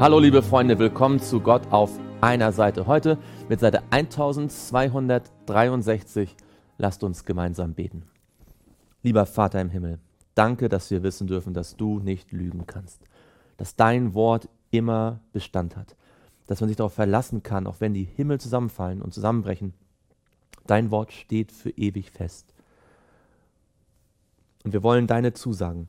Hallo liebe Freunde, willkommen zu Gott auf einer Seite. Heute mit Seite 1263. Lasst uns gemeinsam beten. Lieber Vater im Himmel, danke, dass wir wissen dürfen, dass du nicht lügen kannst, dass dein Wort immer Bestand hat, dass man sich darauf verlassen kann, auch wenn die Himmel zusammenfallen und zusammenbrechen. Dein Wort steht für ewig fest. Und wir wollen deine Zusagen,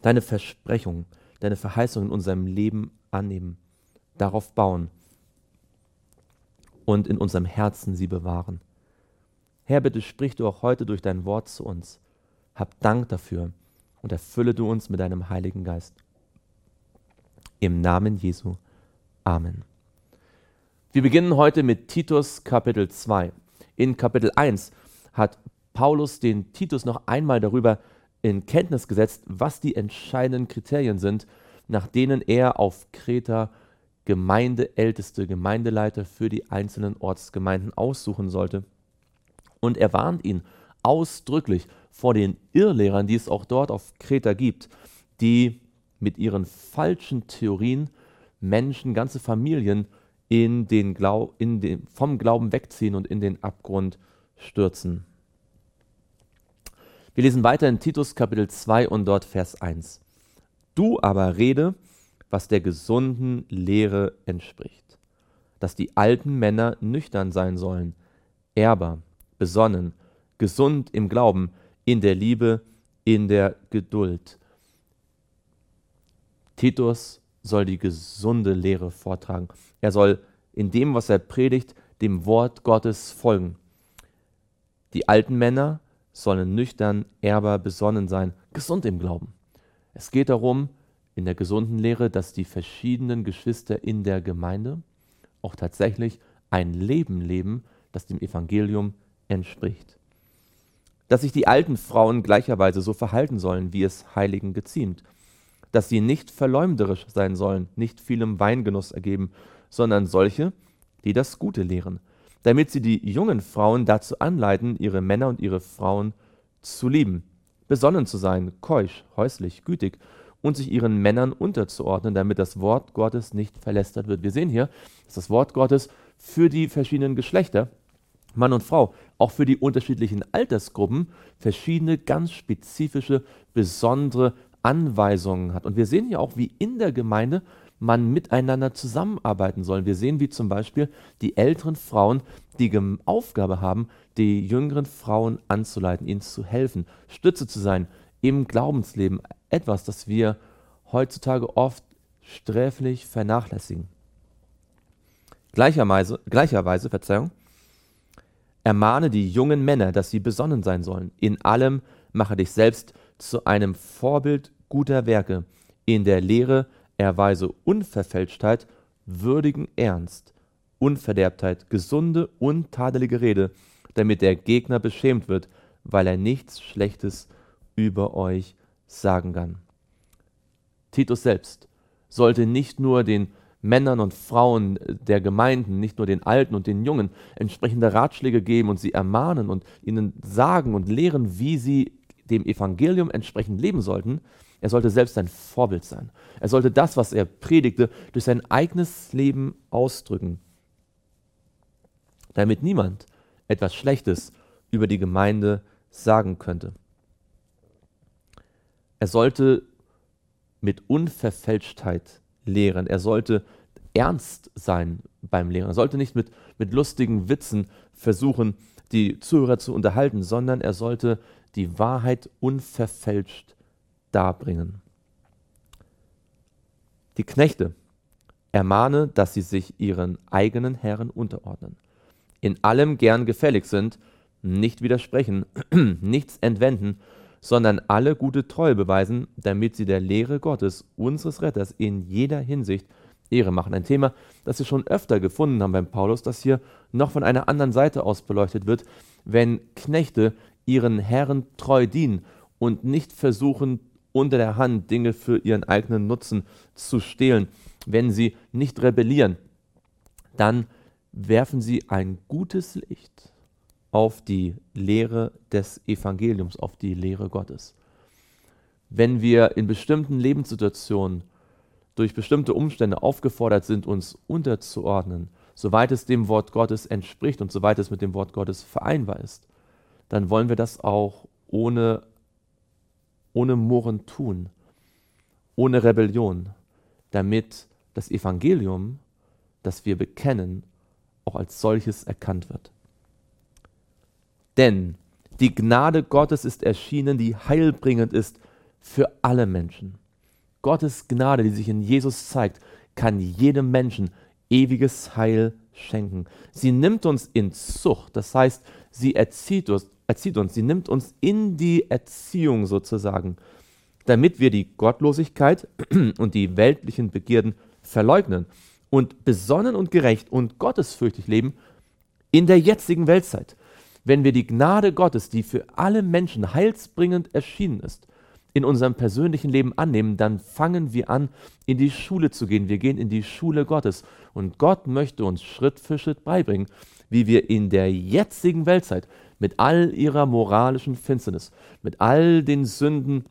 deine Versprechungen, deine Verheißung in unserem Leben annehmen, darauf bauen und in unserem Herzen sie bewahren. Herr, bitte sprich du auch heute durch dein Wort zu uns. Hab Dank dafür und erfülle du uns mit deinem Heiligen Geist. Im Namen Jesu. Amen. Wir beginnen heute mit Titus Kapitel 2. In Kapitel 1 hat Paulus den Titus noch einmal darüber in Kenntnis gesetzt, was die entscheidenden Kriterien sind, nach denen er auf Kreta Gemeindeälteste, Gemeindeleiter für die einzelnen Ortsgemeinden aussuchen sollte. Und er warnt ihn ausdrücklich vor den Irrlehrern, die es auch dort auf Kreta gibt, die mit ihren falschen Theorien Menschen, ganze Familien in den Glau in den, vom Glauben wegziehen und in den Abgrund stürzen. Wir lesen weiter in Titus Kapitel 2 und dort Vers 1. Du aber rede, was der gesunden Lehre entspricht, dass die alten Männer nüchtern sein sollen, erber, besonnen, gesund im Glauben, in der Liebe, in der Geduld. Titus soll die gesunde Lehre vortragen. Er soll in dem, was er predigt, dem Wort Gottes folgen. Die alten Männer sollen nüchtern, erber, besonnen sein, gesund im Glauben. Es geht darum, in der gesunden Lehre, dass die verschiedenen Geschwister in der Gemeinde auch tatsächlich ein Leben leben, das dem Evangelium entspricht. Dass sich die alten Frauen gleicherweise so verhalten sollen, wie es Heiligen geziemt. Dass sie nicht verleumderisch sein sollen, nicht vielem Weingenuss ergeben, sondern solche, die das Gute lehren, damit sie die jungen Frauen dazu anleiten, ihre Männer und ihre Frauen zu lieben, besonnen zu sein, keusch, häuslich, gütig und sich ihren Männern unterzuordnen, damit das Wort Gottes nicht verlästert wird. Wir sehen hier, dass das Wort Gottes für die verschiedenen Geschlechter, Mann und Frau, auch für die unterschiedlichen Altersgruppen verschiedene ganz spezifische, besondere Anweisungen hat. Und wir sehen hier auch, wie in der Gemeinde man miteinander zusammenarbeiten soll. Wir sehen, wie zum Beispiel die älteren Frauen die Aufgabe haben, die jüngeren Frauen anzuleiten, ihnen zu helfen, Stütze zu sein im Glaubensleben. Etwas, das wir heutzutage oft sträflich vernachlässigen. Gleicherweise, gleicherweise Verzeihung, ermahne die jungen Männer, dass sie besonnen sein sollen. In allem mache dich selbst zu einem Vorbild guter Werke, in der Lehre erweise Unverfälschtheit, würdigen Ernst, Unverderbtheit, gesunde, untadelige Rede, damit der Gegner beschämt wird, weil er nichts Schlechtes über euch sagen kann. Titus selbst sollte nicht nur den Männern und Frauen der Gemeinden, nicht nur den Alten und den Jungen, entsprechende Ratschläge geben und sie ermahnen und ihnen sagen und lehren, wie sie dem Evangelium entsprechend leben sollten, er sollte selbst ein Vorbild sein. Er sollte das, was er predigte, durch sein eigenes Leben ausdrücken, damit niemand etwas Schlechtes über die Gemeinde sagen könnte. Er sollte mit Unverfälschtheit lehren. Er sollte ernst sein beim Lehren. Er sollte nicht mit, mit lustigen Witzen versuchen, die Zuhörer zu unterhalten, sondern er sollte die Wahrheit unverfälscht darbringen. Die Knechte ermahne, dass sie sich ihren eigenen Herren unterordnen, in allem gern gefällig sind, nicht widersprechen, nichts entwenden, sondern alle gute Treue beweisen, damit sie der Lehre Gottes, unseres Retters, in jeder Hinsicht Ehre machen. Ein Thema, das wir schon öfter gefunden haben beim Paulus, das hier noch von einer anderen Seite aus beleuchtet wird, wenn Knechte ihren Herren treu dienen und nicht versuchen, unter der Hand Dinge für ihren eigenen Nutzen zu stehlen. Wenn sie nicht rebellieren, dann werfen sie ein gutes Licht auf die Lehre des Evangeliums, auf die Lehre Gottes. Wenn wir in bestimmten Lebenssituationen durch bestimmte Umstände aufgefordert sind, uns unterzuordnen, soweit es dem Wort Gottes entspricht und soweit es mit dem Wort Gottes vereinbar ist, dann wollen wir das auch ohne, ohne Murren tun, ohne Rebellion, damit das Evangelium, das wir bekennen, auch als solches erkannt wird. Denn die Gnade Gottes ist erschienen, die heilbringend ist für alle Menschen. Gottes Gnade, die sich in Jesus zeigt, kann jedem Menschen ewiges Heil schenken. Sie nimmt uns in Zucht, das heißt, sie erzieht uns, erzieht uns, sie nimmt uns in die Erziehung sozusagen, damit wir die Gottlosigkeit und die weltlichen Begierden verleugnen und besonnen und gerecht und gottesfürchtig leben in der jetzigen Weltzeit. Wenn wir die Gnade Gottes, die für alle Menschen heilsbringend erschienen ist, in unserem persönlichen Leben annehmen, dann fangen wir an, in die Schule zu gehen. Wir gehen in die Schule Gottes. Und Gott möchte uns Schritt für Schritt beibringen, wie wir in der jetzigen Weltzeit mit all ihrer moralischen Finsternis, mit all den Sünden,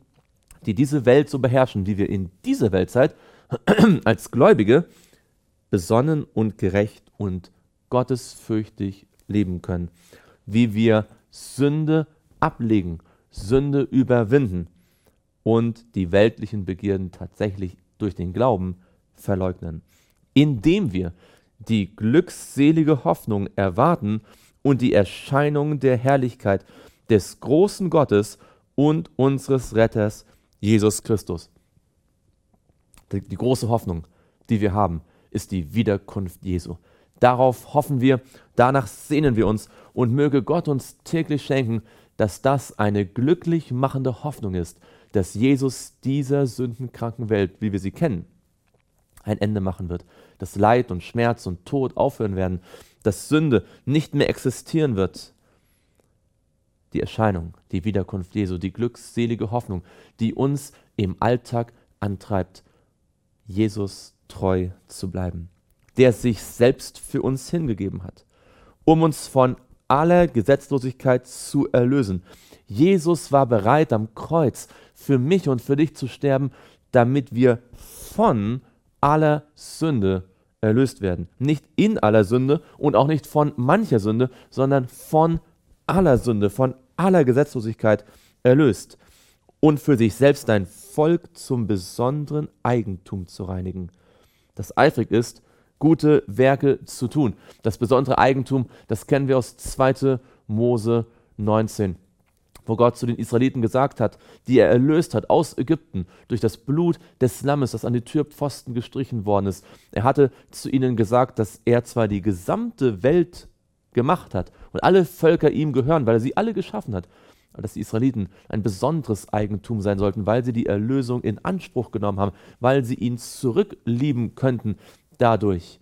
die diese Welt so beherrschen, wie wir in dieser Weltzeit als Gläubige besonnen und gerecht und gottesfürchtig leben können, wie wir Sünde ablegen, Sünde überwinden und die weltlichen Begierden tatsächlich durch den Glauben verleugnen, indem wir die glückselige Hoffnung erwarten und die Erscheinung der Herrlichkeit des großen Gottes und unseres Retters Jesus Christus. Die, die große Hoffnung, die wir haben, ist die Wiederkunft Jesu. Darauf hoffen wir, danach sehnen wir uns und möge Gott uns täglich schenken, dass das eine glücklich machende Hoffnung ist, dass Jesus dieser sündenkranken Welt, wie wir sie kennen, ein Ende machen wird, dass Leid und Schmerz und Tod aufhören werden, dass Sünde nicht mehr existieren wird. Die Erscheinung, die Wiederkunft Jesu, die glückselige Hoffnung, die uns im Alltag antreibt, Jesus treu zu bleiben, der sich selbst für uns hingegeben hat, um uns von aller Gesetzlosigkeit zu erlösen. Jesus war bereit, am Kreuz für mich und für dich zu sterben, damit wir von aller Sünde erlöst werden. Nicht in aller Sünde und auch nicht von mancher Sünde, sondern von aller Sünde, von aller Gesetzlosigkeit erlöst und für sich selbst ein Volk zum besonderen Eigentum zu reinigen, das eifrig ist, gute Werke zu tun. Das besondere Eigentum, das kennen wir aus 2. Mose 19 wo Gott zu den Israeliten gesagt hat, die er erlöst hat aus Ägypten durch das Blut des Lammes, das an die Türpfosten gestrichen worden ist. Er hatte zu ihnen gesagt, dass er zwar die gesamte Welt gemacht hat und alle Völker ihm gehören, weil er sie alle geschaffen hat, aber dass die Israeliten ein besonderes Eigentum sein sollten, weil sie die Erlösung in Anspruch genommen haben, weil sie ihn zurücklieben könnten dadurch.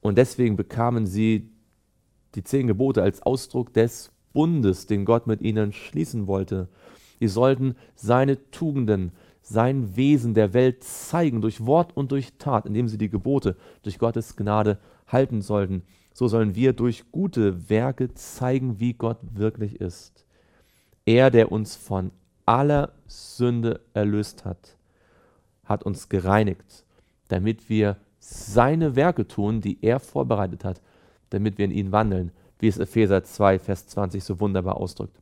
Und deswegen bekamen sie die zehn Gebote als Ausdruck des Bundes, den Gott mit ihnen schließen wollte. Sie sollten seine Tugenden, sein Wesen der Welt zeigen, durch Wort und durch Tat, indem sie die Gebote durch Gottes Gnade halten sollten. So sollen wir durch gute Werke zeigen, wie Gott wirklich ist. Er, der uns von aller Sünde erlöst hat, hat uns gereinigt, damit wir seine Werke tun, die er vorbereitet hat, damit wir in ihn wandeln wie es Epheser 2, Vers 20 so wunderbar ausdrückt.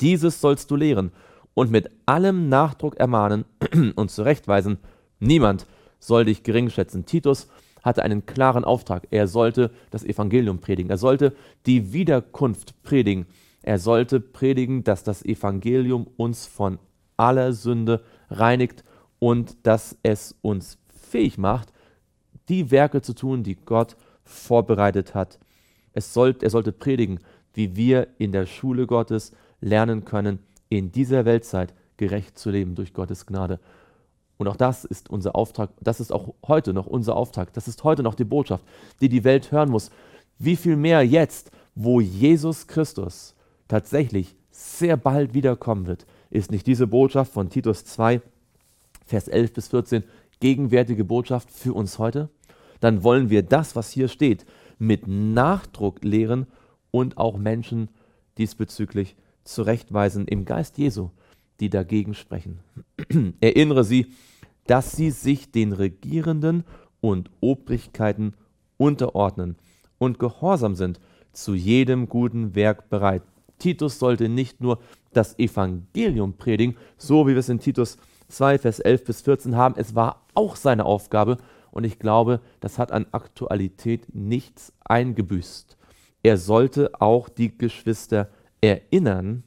Dieses sollst du lehren und mit allem Nachdruck ermahnen und zurechtweisen. Niemand soll dich gering schätzen. Titus hatte einen klaren Auftrag. Er sollte das Evangelium predigen. Er sollte die Wiederkunft predigen. Er sollte predigen, dass das Evangelium uns von aller Sünde reinigt und dass es uns fähig macht, die Werke zu tun, die Gott vorbereitet hat es sollt, er sollte predigen, wie wir in der Schule Gottes lernen können, in dieser Weltzeit gerecht zu leben durch Gottes Gnade. Und auch das ist unser Auftrag, das ist auch heute noch unser Auftrag, das ist heute noch die Botschaft, die die Welt hören muss. Wie viel mehr jetzt, wo Jesus Christus tatsächlich sehr bald wiederkommen wird, ist nicht diese Botschaft von Titus 2, Vers 11 bis 14 gegenwärtige Botschaft für uns heute? Dann wollen wir das, was hier steht, mit Nachdruck lehren und auch Menschen diesbezüglich zurechtweisen im Geist Jesu, die dagegen sprechen. Erinnere sie, dass sie sich den Regierenden und Obrigkeiten unterordnen und gehorsam sind, zu jedem guten Werk bereit. Titus sollte nicht nur das Evangelium predigen, so wie wir es in Titus 2, Vers 11 bis 14 haben. Es war auch seine Aufgabe und ich glaube, das hat an Aktualität nichts eingebüßt. Er sollte auch die Geschwister erinnern,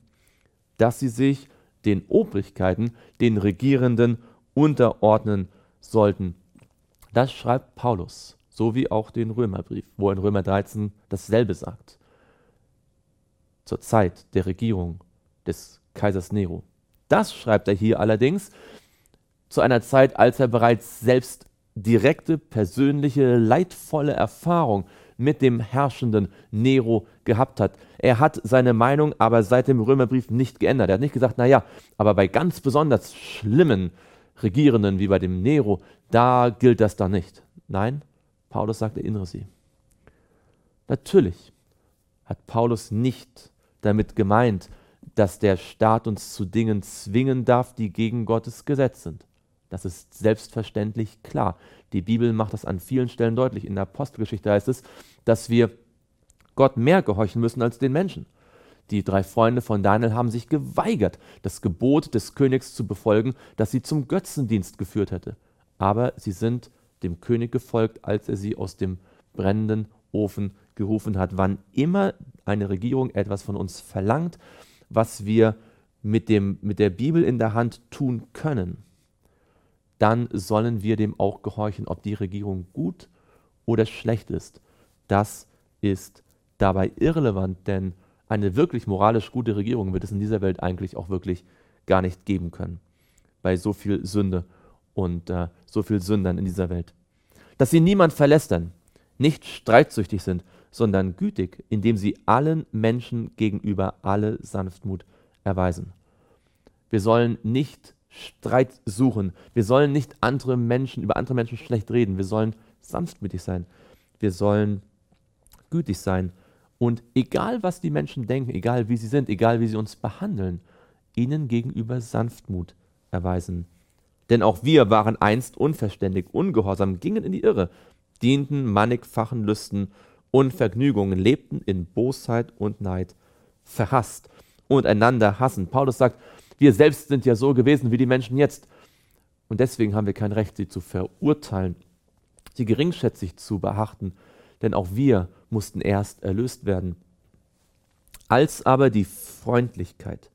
dass sie sich den Obrigkeiten, den Regierenden unterordnen sollten. Das schreibt Paulus, so wie auch den Römerbrief, wo in Römer 13 dasselbe sagt. Zur Zeit der Regierung des Kaisers Nero. Das schreibt er hier allerdings zu einer Zeit, als er bereits selbst direkte, persönliche, leidvolle Erfahrung mit dem herrschenden Nero gehabt hat. Er hat seine Meinung aber seit dem Römerbrief nicht geändert. Er hat nicht gesagt, naja, aber bei ganz besonders schlimmen Regierenden wie bei dem Nero, da gilt das dann nicht. Nein, Paulus sagt, erinnere sie. Natürlich hat Paulus nicht damit gemeint, dass der Staat uns zu Dingen zwingen darf, die gegen Gottes Gesetz sind. Das ist selbstverständlich klar. Die Bibel macht das an vielen Stellen deutlich. In der Apostelgeschichte heißt es, dass wir Gott mehr gehorchen müssen als den Menschen. Die drei Freunde von Daniel haben sich geweigert, das Gebot des Königs zu befolgen, das sie zum Götzendienst geführt hätte. Aber sie sind dem König gefolgt, als er sie aus dem brennenden Ofen gerufen hat. Wann immer eine Regierung etwas von uns verlangt, was wir mit, dem, mit der Bibel in der Hand tun können, dann sollen wir dem auch gehorchen, ob die Regierung gut oder schlecht ist. Das ist dabei irrelevant, denn eine wirklich moralisch gute Regierung wird es in dieser Welt eigentlich auch wirklich gar nicht geben können, bei so viel Sünde und äh, so viel Sündern in dieser Welt. Dass sie niemand verlästern, nicht streitsüchtig sind, sondern gütig, indem sie allen Menschen gegenüber alle Sanftmut erweisen. Wir sollen nicht Streit suchen. Wir sollen nicht andere Menschen, über andere Menschen schlecht reden. Wir sollen sanftmütig sein. Wir sollen gütig sein. Und egal, was die Menschen denken, egal wie sie sind, egal wie sie uns behandeln, ihnen gegenüber Sanftmut erweisen. Denn auch wir waren einst unverständig, ungehorsam, gingen in die Irre, dienten mannigfachen Lüsten und Vergnügungen, lebten in Bosheit und Neid, verhasst und einander hassen. Paulus sagt, wir selbst sind ja so gewesen wie die Menschen jetzt. Und deswegen haben wir kein Recht, sie zu verurteilen, sie geringschätzig zu beachten, denn auch wir mussten erst erlöst werden. Als aber die Freundlichkeit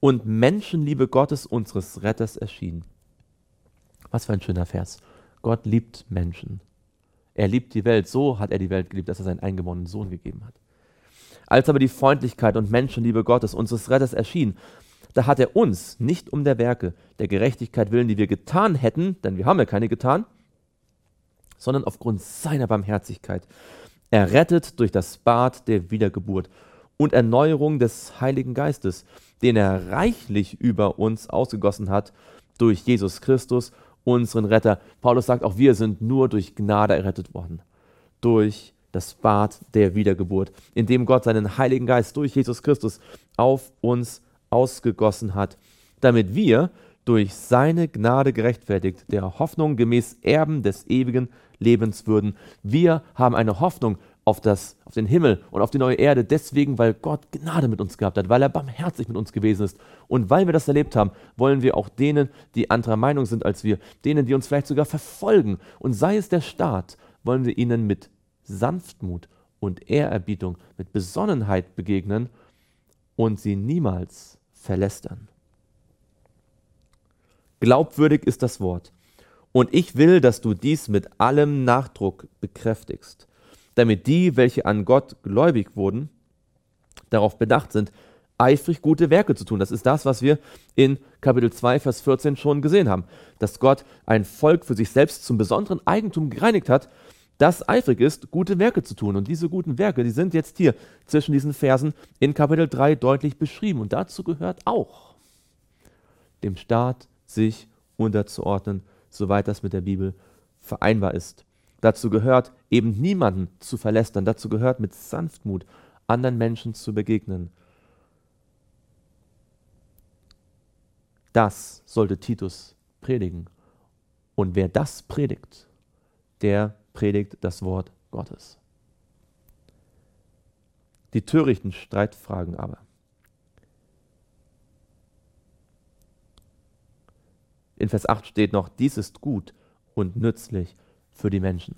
und Menschenliebe Gottes unseres Retters erschien. Was für ein schöner Vers. Gott liebt Menschen. Er liebt die Welt. So hat er die Welt geliebt, dass er seinen eingeborenen Sohn gegeben hat. Als aber die Freundlichkeit und Menschenliebe Gottes unseres Retters erschien, da hat er uns nicht um der Werke der Gerechtigkeit willen, die wir getan hätten, denn wir haben ja keine getan, sondern aufgrund seiner Barmherzigkeit, errettet durch das Bad der Wiedergeburt und Erneuerung des Heiligen Geistes, den er reichlich über uns ausgegossen hat durch Jesus Christus, unseren Retter. Paulus sagt, auch wir sind nur durch Gnade errettet worden, durch das Bad der Wiedergeburt, in dem Gott seinen Heiligen Geist durch Jesus Christus auf uns ausgegossen hat, damit wir durch seine Gnade gerechtfertigt, der Hoffnung gemäß Erben des ewigen Lebens würden. Wir haben eine Hoffnung auf, das, auf den Himmel und auf die neue Erde, deswegen, weil Gott Gnade mit uns gehabt hat, weil er barmherzig mit uns gewesen ist. Und weil wir das erlebt haben, wollen wir auch denen, die anderer Meinung sind als wir, denen, die uns vielleicht sogar verfolgen, und sei es der Staat, wollen wir ihnen mit Sanftmut und Ehrerbietung, mit Besonnenheit begegnen und sie niemals verlästern. Glaubwürdig ist das Wort. Und ich will, dass du dies mit allem Nachdruck bekräftigst, damit die, welche an Gott gläubig wurden, darauf bedacht sind, eifrig gute Werke zu tun. Das ist das, was wir in Kapitel 2, Vers 14 schon gesehen haben, dass Gott ein Volk für sich selbst zum besonderen Eigentum gereinigt hat, das eifrig ist, gute Werke zu tun. Und diese guten Werke, die sind jetzt hier zwischen diesen Versen in Kapitel 3 deutlich beschrieben. Und dazu gehört auch, dem Staat sich unterzuordnen, soweit das mit der Bibel vereinbar ist. Dazu gehört eben niemanden zu verlästern. Dazu gehört mit Sanftmut anderen Menschen zu begegnen. Das sollte Titus predigen. Und wer das predigt, der predigt das Wort Gottes. Die törichten Streitfragen aber. In Vers 8 steht noch, dies ist gut und nützlich für die Menschen.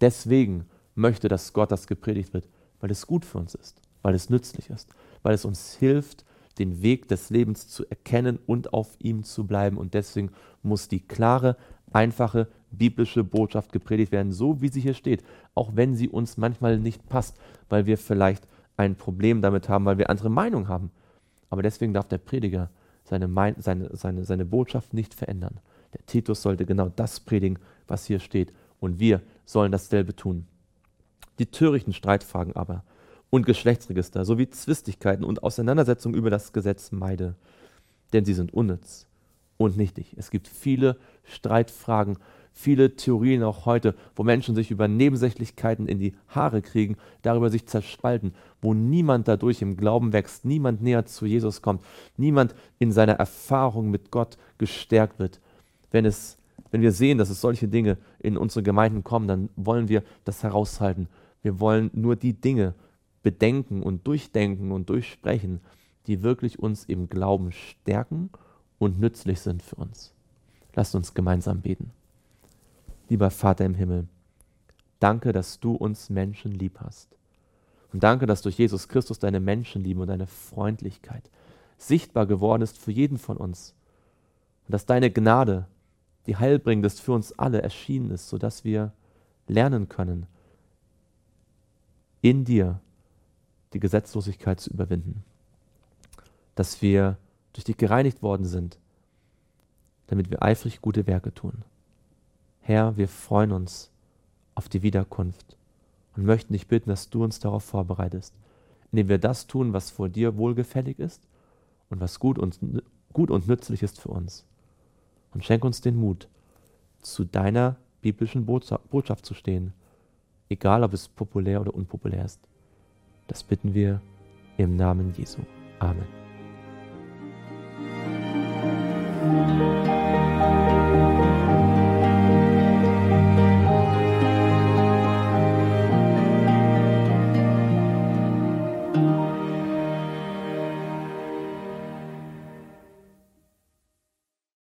Deswegen möchte, dass Gott das gepredigt wird, weil es gut für uns ist, weil es nützlich ist, weil es uns hilft, den Weg des Lebens zu erkennen und auf ihm zu bleiben. Und deswegen muss die klare, einfache biblische Botschaft gepredigt werden, so wie sie hier steht, auch wenn sie uns manchmal nicht passt, weil wir vielleicht ein Problem damit haben, weil wir andere Meinung haben. Aber deswegen darf der Prediger seine, seine, seine, seine Botschaft nicht verändern. Der Titus sollte genau das predigen, was hier steht. Und wir sollen dasselbe tun. Die törichten Streitfragen aber und Geschlechtsregister sowie Zwistigkeiten und Auseinandersetzungen über das Gesetz meide, denn sie sind unnütz und nichtig. Es gibt viele Streitfragen, viele Theorien auch heute, wo Menschen sich über Nebensächlichkeiten in die Haare kriegen, darüber sich zerspalten, wo niemand dadurch im Glauben wächst, niemand näher zu Jesus kommt, niemand in seiner Erfahrung mit Gott gestärkt wird. Wenn, es, wenn wir sehen, dass es solche Dinge in unsere Gemeinden kommen, dann wollen wir das heraushalten. Wir wollen nur die Dinge bedenken und durchdenken und durchsprechen, die wirklich uns im Glauben stärken und nützlich sind für uns. Lasst uns gemeinsam beten. Lieber Vater im Himmel, danke, dass du uns Menschen lieb hast. Und danke, dass durch Jesus Christus deine Menschenliebe und deine Freundlichkeit sichtbar geworden ist für jeden von uns. Und dass deine Gnade, die heilbringend ist, für uns alle erschienen ist, sodass wir lernen können, in dir die Gesetzlosigkeit zu überwinden. Dass wir durch dich gereinigt worden sind, damit wir eifrig gute Werke tun. Herr, wir freuen uns auf die Wiederkunft und möchten dich bitten, dass du uns darauf vorbereitest, indem wir das tun, was vor dir wohlgefällig ist und was gut und, gut und nützlich ist für uns. Und schenk uns den Mut, zu deiner biblischen Botschaft zu stehen, egal ob es populär oder unpopulär ist. Das bitten wir im Namen Jesu. Amen.